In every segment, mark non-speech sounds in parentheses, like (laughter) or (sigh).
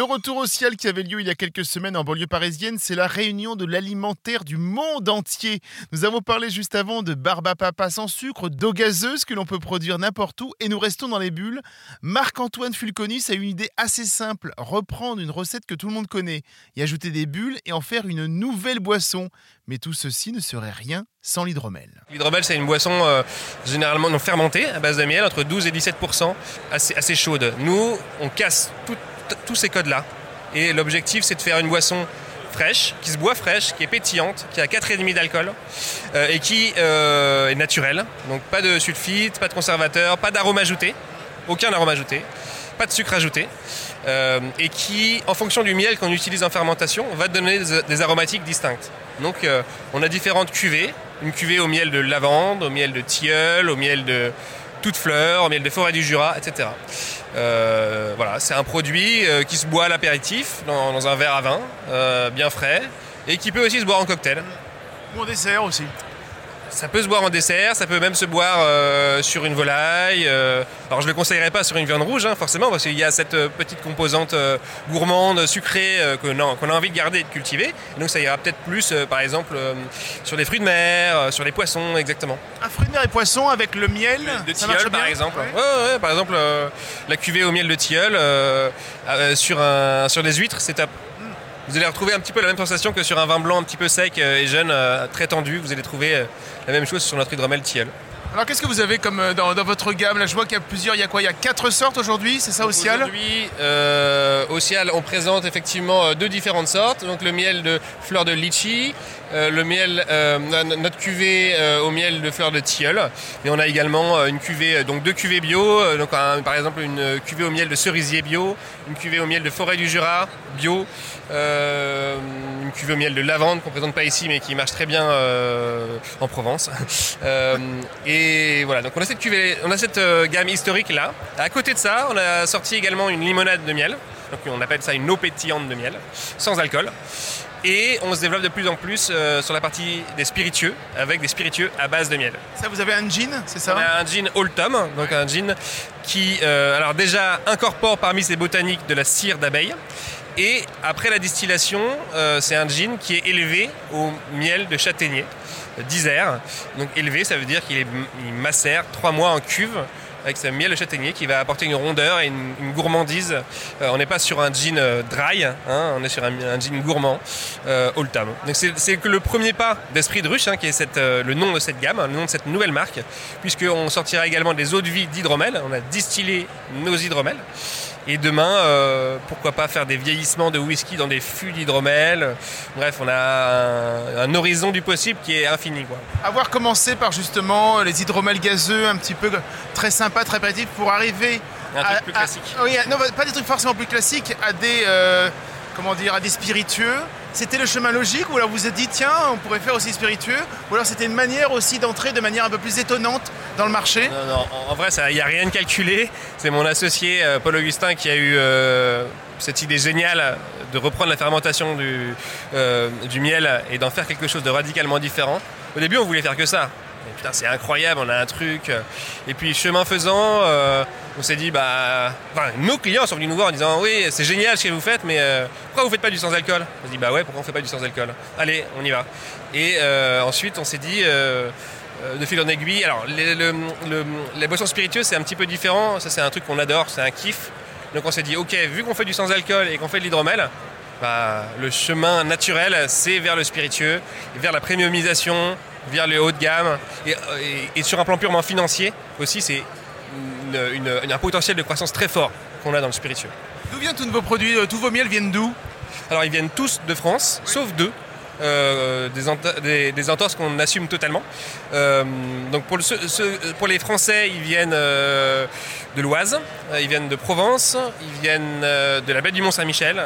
De retour au ciel qui avait lieu il y a quelques semaines en banlieue parisienne, c'est la réunion de l'alimentaire du monde entier. Nous avons parlé juste avant de barbe à papa sans sucre, d'eau gazeuse que l'on peut produire n'importe où et nous restons dans les bulles. Marc-Antoine Fulconis a une idée assez simple, reprendre une recette que tout le monde connaît, y ajouter des bulles et en faire une nouvelle boisson. Mais tout ceci ne serait rien sans l'hydromel. L'hydromel, c'est une boisson euh, généralement non fermentée à base de miel, entre 12 et 17 assez, assez chaude. Nous, on casse tout tous ces codes-là. Et l'objectif, c'est de faire une boisson fraîche, qui se boit fraîche, qui est pétillante, qui a 4,5 d'alcool euh, et qui euh, est naturelle. Donc pas de sulfite, pas de conservateur, pas d'arôme ajouté, aucun arôme ajouté, pas de sucre ajouté. Euh, et qui, en fonction du miel qu'on utilise en fermentation, va donner des, aromatiques distinctes. Donc on a différentes cuvées, une cuvée au miel de lavande, au miel de tilleul, au miel de toute fleur, au miel de forêt du Jura, etc. Euh, voilà, c'est un produit euh, qui se boit à l'apéritif dans, un verre à vin, euh, bien frais, et qui peut aussi se boire en cocktail. Ou en dessert aussi. Ça peut se boire en dessert, ça peut même se boire euh, sur une volaille. Euh. alors je ne le conseillerais pas sur une viande rouge, hein, forcément, parce qu'il y a cette euh, petite composante gourmande, sucrée, qu'on a envie de garder et de cultiver. donc ça ira peut-être plus, par exemple, sur les fruits de mer, sur les poissons, exactement. Un fruit de mer et poisson avec le miel De tilleul, par exemple. Ouais. par exemple, la cuvée au miel de tilleul sur, un, sur des huîtres, c'est top. Vous allez retrouver un petit peu la même sensation que sur un vin blanc un petit peu sec et jeune, très tendu. Vous allez trouver la même chose sur notre hydromel Tiel. Alors qu'est-ce que vous avez comme euh, dans, votre gamme? Là je vois qu'il y a plusieurs, il y a quoi? Il y a quatre sortes aujourd'hui, c'est ça Cial Aujourd'hui, euh, au Cial, on présente effectivement euh, deux différentes sortes. Donc le miel de fleur de litchi, euh, le miel, notre cuvée au miel de fleur de tilleul. Et on a également une cuvée, donc deux cuvées bio. donc par exemple une cuvée au miel de cerisier bio, une cuvée au miel de forêt du Jura bio, une cuvée au miel de lavande qu'on présente pas ici mais qui marche très bien en Provence. (laughs) et voilà, donc on a cette, on a cette euh, gamme historique là. À côté de ça, on a sorti également une limonade de miel. Donc on appelle ça une eau pétillante de miel, sans alcool. Et on se développe de plus en plus euh, sur la partie des spiritueux, avec des spiritueux à base de miel. Ça, vous avez un gin, c'est ça On a un gin Old Tom, donc un gin qui, euh, alors déjà, incorpore parmi ses botaniques de la cire d'abeille. Et après la distillation, c'est un gin qui est élevé au miel de châtaignier d'Isère. Donc élevé, ça veut dire qu'il macère trois mois en cuve avec sa miel de châtaignier qui va apporter une rondeur et une, gourmandise. Euh, on n'est pas sur un jean euh, dry, hein, on est sur un, jean gourmand, euh, old time. Donc c'est le premier pas d'Esprit de Ruche, hein, qui est cette, le nom de cette gamme, le nom de cette nouvelle marque, puisqu'on sortira également des eaux de vie d'hydromel. On a distillé nos hydromels. Et demain, euh, pourquoi pas faire des vieillissements de whisky dans des fûts d'hydromel. Bref, on a un, horizon du possible qui est infini. Quoi. Avoir commencé par justement les hydromels gazeux, un petit peu très sympa, très pratique, pour arriver un truc plus classique. oui, non, pas des trucs forcément plus classiques, à des, euh, comment dire, à des spiritueux c'était le chemin logique ou alors vous vous êtes dit tiens on pourrait faire aussi spiritueux ou alors c'était une manière aussi d'entrer de manière un peu plus étonnante dans le marché? Non, en vrai il n'y a rien de calculé. C'est mon associé euh, Paul Augustin qui a eu euh, cette idée géniale de reprendre la fermentation du, euh, du miel et d'en faire quelque chose de radicalement différent. Au début on voulait faire que ça putain, c'est incroyable, on a un truc. Et puis, chemin faisant, euh, on s'est dit, bah. Enfin, nos clients sont venus nous voir en disant, oui, c'est génial ce que vous faites, mais euh, pourquoi vous faites pas du sans-alcool? On s'est dit, bah ouais, pourquoi on fait pas du sans-alcool? Allez, on y va. Et euh, ensuite, on s'est dit. de fil en aiguille. Alors, les, boissons spiritueuses, c'est un petit peu différent. Ça, c'est un truc qu'on adore, c'est un kiff. Donc, on s'est dit, ok, vu qu'on fait du sans-alcool et qu'on fait de l'hydromel, bah, le chemin naturel, c'est vers le spiritueux, vers la premiumisation, vers le haut de gamme. Et, sur un plan purement financier aussi, c'est un potentiel de croissance très fort qu'on a dans le spiritueux. D'où viennent tous vos produits euh, Tous vos miels viennent d'où? Alors ils viennent tous de France, sauf deux. Euh, des, entorses qu'on assume totalement. Euh, donc pour, pour, les Français, ils viennent de l'Oise, ils viennent de Provence, ils viennent de la baie du Mont-Saint-Michel.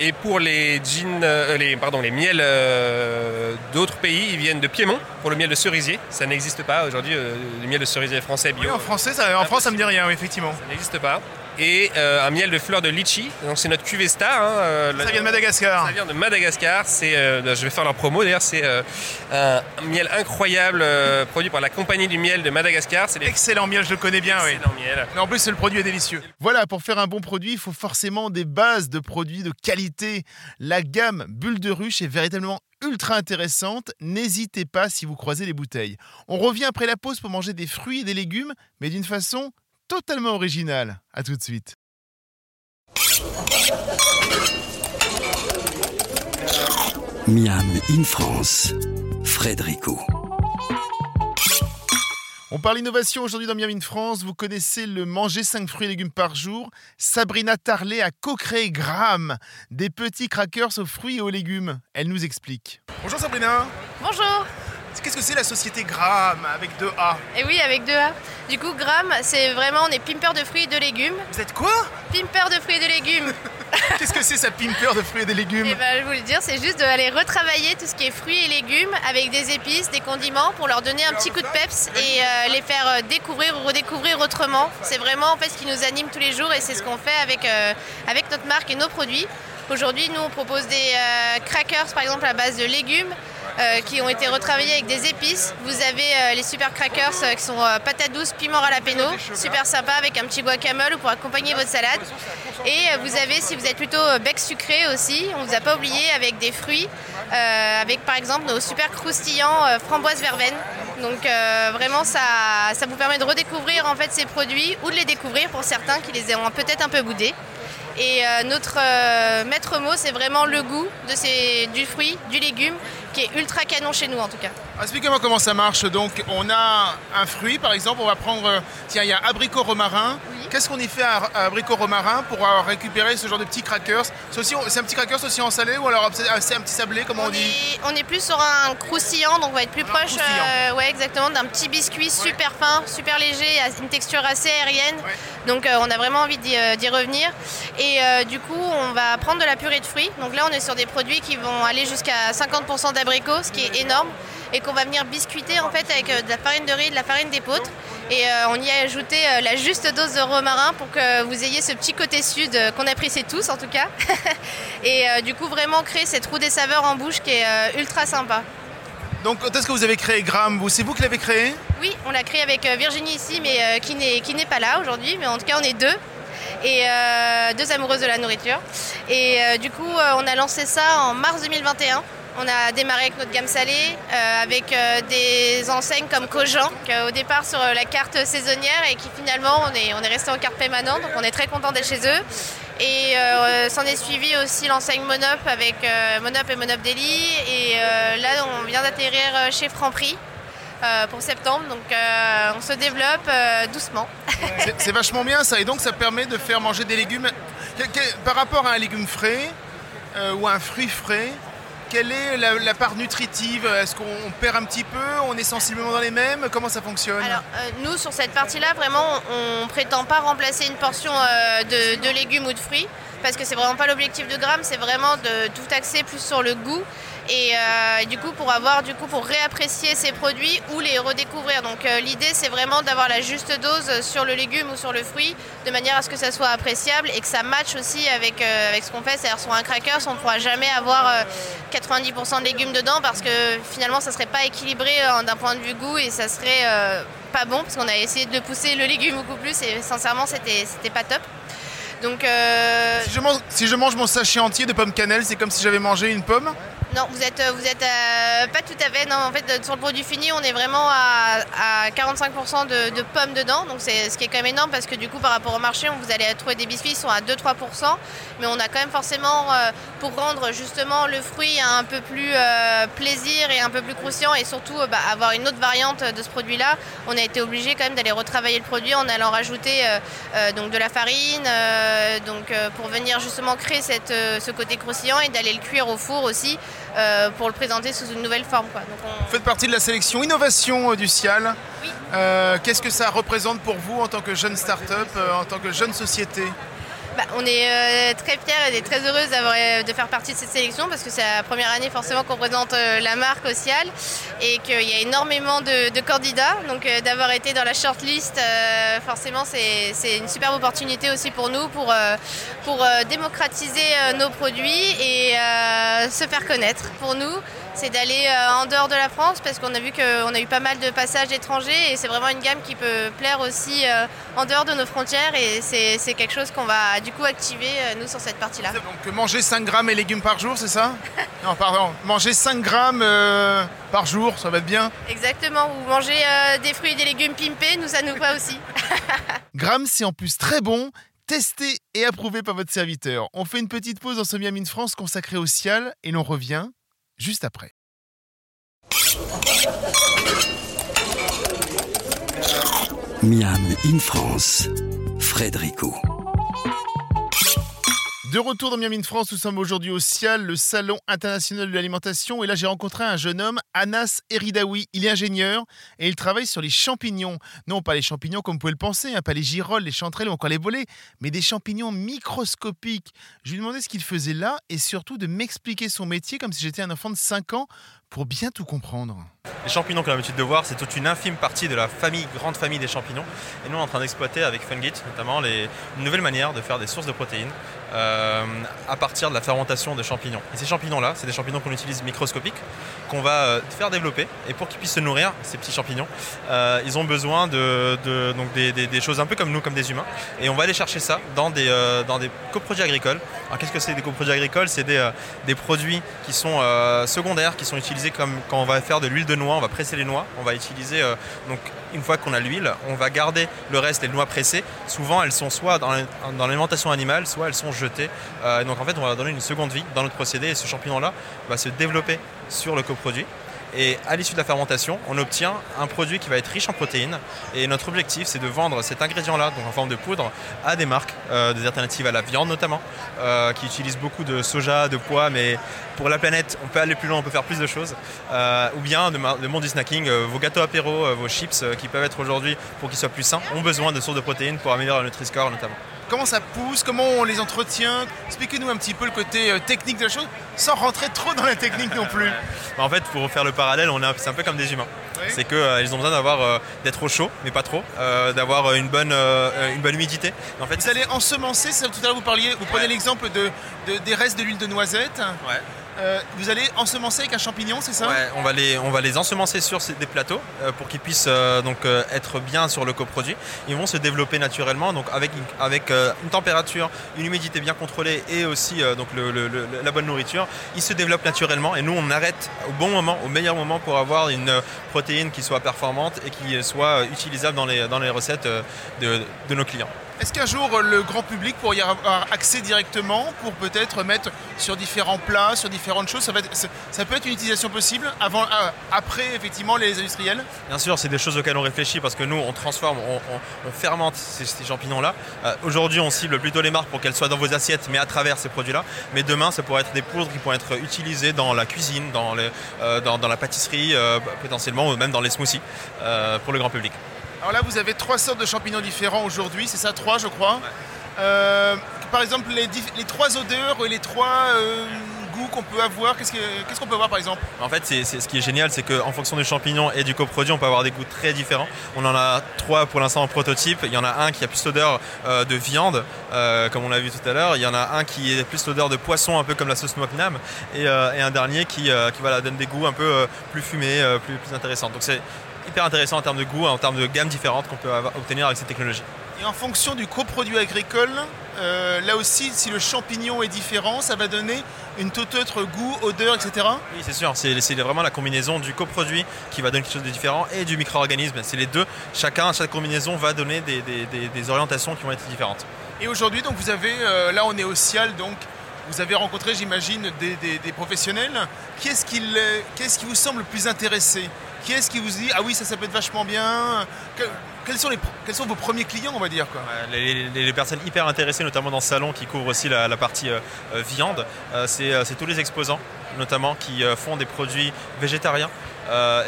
et pour les jeans, les, pardon, les miels d'autres pays, ils viennent de Piémont pour le miel de cerisier. Ça n'existe pas aujourd'hui, le miel de cerisier français bio. en, français, ça, en France, ça me dit rien, effectivement. Ça n'existe pas. Et un miel de fleurs de litchi. Donc c'est notre cuvée star. Hein, ça vient de Madagascar. Ça vient de Madagascar. C'est, je vais faire leur promo d'ailleurs. C'est un miel incroyable produit par la compagnie du miel de Madagascar. C'est Excellent miel, je le connais bien. Excellent miel. Mais en plus, le produit est délicieux. Voilà, pour faire un bon produit, il faut forcément des bases de produits de qualité. La gamme Bulle de Ruche est véritablement ultra intéressante. N'hésitez pas si vous croisez les bouteilles. On revient après la pause pour manger des fruits et des légumes, mais d'une façon totalement originale. A tout de suite. Miam in France, Frédérico. On parle innovation aujourd'hui dans Miami France. Vous connaissez le manger 5 fruits et légumes par jour. Sabrina Tarlet a co-créé Gram, des petits crackers aux fruits et aux légumes. Elle nous explique. Bonjour Sabrina. Bonjour. Qu'est-ce que c'est la société Gram avec deux A Et eh oui, avec deux A. Du coup, Gram, c'est vraiment, on est pimper de fruits et de légumes. Vous êtes quoi Pimper de fruits et de légumes. (laughs) Qu'est-ce que c'est ça, pimper de fruits et de légumes Eh ben, je vous le dire, c'est juste d'aller retravailler tout ce qui est fruits et légumes avec des épices, des condiments pour leur donner un petit coup de peps et euh, les faire euh, découvrir ou redécouvrir autrement. C'est vraiment en fait ce qui nous anime tous les jours et c'est ce qu'on fait avec, euh, avec notre marque et nos produits. Aujourd'hui, nous, on propose des crackers, par exemple, à base de légumes, euh, qui ont été retravaillés avec des épices. Vous avez euh, les super crackers euh, qui sont patates douces, piment jalapeno, super sympa avec un petit guacamole pour accompagner votre salade. Et vous avez, si vous êtes plutôt bec sucré aussi, on ne vous a pas oublié avec des fruits, avec par exemple nos super croustillants framboise verveine. Donc vraiment ça, ça vous permet de redécouvrir en fait ces produits ou de les découvrir pour certains qui les ont peut-être un peu boudés. Et notre maître mot, c'est vraiment le goût de ces, du fruit, du légume, qui est ultra canon chez nous en tout cas. Expliquez-moi comment ça marche. Donc on a un fruit par exemple, on va prendre, euh, tiens il y a abricot romarin. Qu'est-ce qu'on y fait à, abricot romarin pour récupérer ce genre de petits crackers? C'est un petit crackers aussi en salé ou alors c'est un petit sablé comme on, dit? On est plus sur un croustillant, donc on va être plus proche euh, ouais, exactement, d'un petit biscuit super fin, super léger, une texture assez aérienne. Donc euh, on a vraiment envie d'y revenir. Et du coup on va prendre de la purée de fruits. Donc là on est sur des produits qui vont aller jusqu'à 50% d'abricot ce qui est énorme, et qu'on va venir biscuiter en fait avec euh, de la farine de riz, de la farine d'épeautre. Et euh, on y a ajouté euh, la juste dose de romarin pour que vous ayez ce petit côté sud qu'on apprécie tous en tout cas. (laughs) et du coup vraiment créer cette roue des saveurs en bouche qui est ultra sympa. Donc quand est-ce que vous avez créé Gram? C'est vous qui l'avez créé? Oui, on l'a créé avec Virginie ici, mais qui n'est pas là aujourd'hui. Mais en tout cas, on est deux et deux amoureuses de la nourriture. Et du coup, on a lancé ça en mars 2021. On a démarré avec notre gamme salée, euh, avec euh, des enseignes comme Cogent, au départ sur euh, la carte saisonnière et qui finalement on est, on est resté en carte permanente, donc on est très content d'être chez eux. Et s'en est suivi aussi l'enseigne Monop avec Monop et Monop Daily. Et là, on vient d'atterrir chez Franprix. pour septembre, donc on se développe doucement. C'est vachement bien ça, et donc ça permet de faire manger des légumes. Par rapport à un légume frais ou un fruit frais, quelle est la, part nutritive? Est-ce qu'on perd un petit peu? On est sensiblement dans les mêmes? Comment ça fonctionne? Alors, euh, nous, sur cette partie-là, vraiment, on ne prétend pas remplacer une portion euh, de, légumes ou de fruits, parce que c'est vraiment pas l'objectif de Gramme, c'est vraiment de tout axer plus sur le goût euh, et du coup pour avoir du coup pour réapprécier ces produits ou les redécouvrir. Donc euh, l'idée c'est vraiment d'avoir la juste dose sur le légume ou sur le fruit de manière à ce que ça soit appréciable et que ça matche aussi avec, euh, avec ce qu'on fait. C'est-à-dire sur un cracker, on ne pourra jamais avoir 90% de légumes dedans parce que finalement ça serait pas équilibré d'un point de vue goût et ça serait pas bon parce qu'on a essayé de pousser le légume beaucoup plus et sincèrement c'était pas top. Donc si, je mange, si je mange mon sachet entier de pommes cannelle, c'est comme si j'avais mangé une pomme non, vous êtes, vous êtes euh, pas tout à fait. Non, en fait, sur le produit fini, on est vraiment à, 45% de, pommes dedans. Donc, c'est ce qui est quand même énorme parce que du coup, par rapport au marché, vous allez trouver des biscuits qui sont à 2-3%. Mais on a quand même forcément, euh, pour rendre justement le fruit un peu plus euh, plaisir et un peu plus croustillant et surtout bah, avoir une autre variante de ce produit-là, on a été obligé quand même d'aller retravailler le produit en allant rajouter donc de la farine, donc pour venir justement créer cette, ce côté croustillant et d'aller le cuire au four aussi euh, pour le présenter sous une nouvelle forme. Vous faites partie de la sélection innovation euh, du CIAL. Euh, qu'est-ce que ça représente pour vous en tant que jeune start-up, en tant que jeune société? Bah, on est euh, très fiers et très heureuse d'avoir, euh, de faire partie de cette sélection parce que c'est la première année forcément qu'on présente euh, la marque au Cial et qu'il y a énormément de, candidats. Donc d'avoir été dans la shortlist, forcément c'est, une superbe opportunité aussi pour nous pour, démocratiser nos produits et se faire connaître. Pour nous, c'est d'aller euh, en dehors de la France parce qu'on a vu qu'on a eu pas mal de passages étrangers et c'est vraiment une gamme qui peut plaire aussi euh, en dehors de nos frontières et c'est, quelque chose qu'on va du coup activer euh, nous sur cette partie-là. Donc manger 5 grammes et légumes par jour, c'est ça? Non, pardon. Manger 5 grammes euh, par jour, ça va être bien? Exactement, ou manger euh, des fruits et des légumes pimpés, nous ça nous va aussi. (laughs) Grammes, c'est en plus très bon. Testé et approuvé par votre serviteur. On fait une petite pause dans ce Miami de France consacré au Cial et l'on revient juste après. Miam in France, Frédérico. De retour dans Miami de France, nous sommes aujourd'hui au CIAL, le Salon international de l'alimentation. Et là, j'ai rencontré un jeune homme, Anas Eridaoui. Il est ingénieur et il travaille sur les champignons. Non, pas les champignons comme vous pouvez le penser, hein, pas les girolles, les chanterelles ou encore les bolets, mais des champignons microscopiques. Je lui ai demandé ce qu'il faisait là et surtout de m'expliquer son métier comme si j'étais un enfant de 5 ans pour bien tout comprendre. Les champignons qu'on a l'habitude de voir, c'est toute une infime partie de la famille, grande famille des champignons. Et nous, on est en train d'exploiter avec Fungit, notamment, les, une nouvelle manière de faire des sources de protéines euh, à partir de la fermentation de champignons. Et ces champignons-là, c'est des champignons qu'on utilise microscopiques, qu'on va euh, faire développer. Et pour qu'ils puissent se nourrir, ces petits champignons, euh, ils ont besoin de, donc des, choses un peu comme nous, comme des humains. Et on va aller chercher ça dans des, dans des coproduits agricoles. Alors qu'est-ce que c'est des coproduits agricoles? C'est des, des produits qui sont secondaires, qui sont utilisés comme quand on va faire de l'huile de noix, on va presser les noix, on va utiliser donc une fois qu'on a l'huile, on va garder le reste les noix pressées. Souvent elles sont soit dans l'al- dans l'alimentation animale, soit elles sont jetées. Euh, donc en fait on va leur donner une seconde vie dans notre procédé et ce champignon là va se développer sur le coproduit. Et à l'issue de la fermentation, on obtient un produit qui va être riche en protéines. Et notre objectif, c'est de vendre cet ingrédient-là, donc en forme de poudre, à des marques, euh, des alternatives à la viande notamment, euh, qui utilisent beaucoup de soja, de pois, mais pour la planète, on peut aller plus loin, on peut faire plus de choses. Euh, ou bien de, de monde du snacking, vos gâteaux apéro, vos chips, qui peuvent être aujourd'hui, pour qu'ils soient plus sains, ont besoin de sources de protéines pour améliorer le Nutri-Score notamment. Comment ça pousse? Comment on les entretient? Expliquez-nous un petit peu le côté euh, technique de la chose, sans rentrer trop dans la technique non plus. (laughs) Bah, En fait, pour faire le parallèle, on c'est un peu comme des humains. C'est qu'ils ont besoin d'avoir euh, d'être au chaud, mais pas trop, euh, d'avoir une bonne, euh, une bonne humidité. Et En fait, Vous allez ensemencer, tout à l'heure vous parliez, vous prenez Ouais. l'exemple de, de- des restes de l'huile de noisette. Ouais. Euh, vous allez ensemencer avec un champignon, c'est ça? Ouais, on va les, on va les ensemencer sur des plateaux euh, pour qu'ils puissent euh, donc être bien sur le coproduit. Ils vont se développer naturellement, donc avec une, température, une humidité bien contrôlée et aussi la bonne nourriture. Ils se développent naturellement et nous on arrête au bon moment, au meilleur moment pour avoir une protéine qui soit performante et qui soit utilisable dans les, recettes de nos clients. Est-ce qu'un jour euh, le grand public pourrait y avoir accès directement pour peut-être mettre sur différents plats, sur différentes choses? Ça, peut être une utilisation possible avant, euh, après effectivement les industriels? Bien sûr, c'est des choses auxquelles on réfléchit parce que nous, on transforme, on, fermente ces, champignons-là. Euh, Aujourd'hui, on cible plutôt les marques pour qu'elles soient dans vos assiettes, mais à travers ces produits-là. Mais demain, ça pourrait être des poudres qui pourraient être utilisées dans la cuisine, dans, la pâtisserie, potentiellement, ou même dans les smoothies pour le grand public. Alors là vous avez trois sortes de champignons différents aujourd'hui, c'est ça trois je crois. Euh, par exemple les, trois odeurs et les trois euh, goûts qu'on peut avoir, qu'est-ce que- qu'est-ce qu'on peut avoir par exemple? En fait, c'est, ce qui est génial, c'est qu'en fonction du champignon et du coproduit, on peut avoir des goûts très différents. On en a trois pour l'instant en prototype. Il y en a un qui a plus l'odeur euh, de viande, comme on l'a vu tout à l'heure. Il y en a un qui est plus l'odeur de poisson, un peu comme la sauce Moknam. Et, et un dernier qui, qui voilà, donne des goûts un peu plus fumés, plus, plus intéressants. Donc c'est hyper intéressant en termes de goût, en termes de gamme différentes qu'on peut avoir- obtenir avec ces technologies. Et en fonction du coproduit agricole, euh, là aussi si le champignon est différent, ça va donner une tout autre goût, odeur, etc. Oui, c'est sûr, c'est, vraiment la combinaison du coproduit qui va donner quelque chose de différent et du micro-organisme. C'est les deux. Chacun, chaque combinaison va donner des, des- des- des orientations qui vont être différentes. Et aujourd'hui, donc vous avez, euh, là on est au Cial, donc vous avez rencontré, j'imagine, des, des- des professionnels. Qu'est-ce qui, qui vous semble le plus intéressé? Qui est-ce qui vous dit ah oui ça ça peut être vachement bien. Que- quels, sont les, quels sont vos premiers clients on va dire quoi? Les, personnes hyper intéressées, notamment dans ce salon qui couvre aussi la, partie euh, euh, viande, euh, c'est tous les exposants, notamment qui font des produits végétariens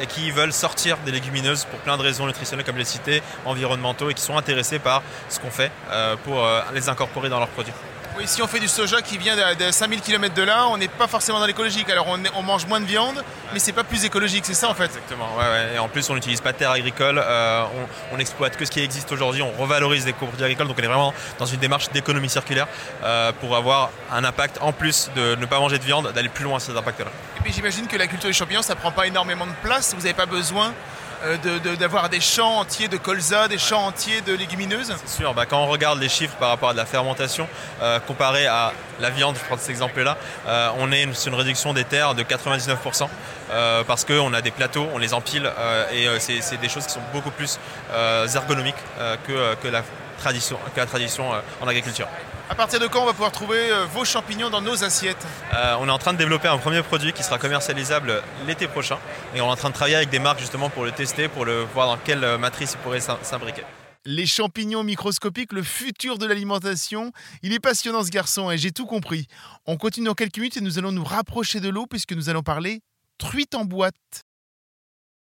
et qui veulent sortir des légumineuses pour plein de raisons nutritionnelles, comme je l'ai cité, environnementaux, et qui sont intéressés par ce qu'on fait pour les incorporer dans leurs produits. Oui, si on fait du soja qui vient de, de 5000 km de là, on n'est pas forcément dans l'écologique. Alors on, mange moins de viande, mais c'est pas plus écologique, c'est ça en fait. Exactement, ouais, ouais. Et en plus, on n'utilise pas de terre agricole, euh, on, on exploite que ce qui existe aujourd'hui, on revalorise les produits agricoles, donc on est vraiment dans une démarche d'économie circulaire euh, pour avoir un impact, en plus de ne pas manger de viande, d'aller plus loin sur cet impact-là. Et puis j'imagine que la culture des champignons, ça prend pas énormément de place. Vous n'avez pas besoin euh, de- de- d'avoir des champs entiers de colza, des champs entiers de légumineuses. C'est sûr, bah, quand on regarde les chiffres par rapport à de la fermentation, euh, comparé à la viande, je prends cet exemple-là, euh, on est sur une réduction des terres de 99%, euh, parce qu'on a des plateaux, on les empile, euh, et euh, c'est des choses qui sont beaucoup plus ergonomiques que, que la tradition, que la tradition en agriculture. À partir de quand on va pouvoir trouver euh, vos champignons dans nos assiettes Euh, on est en train de développer un premier produit qui sera commercialisable l'été prochain, et on est en train de travailler avec des marques justement pour le tester, pour le voir dans quelle euh, matrice il pourrait s'im- s'imbriquer. Les champignons microscopiques, le futur de l'alimentation. Il est passionnant ce garçon et j'ai tout compris. On continue dans quelques minutes et nous allons nous rapprocher de l'eau puisque nous allons parler truite en boîte.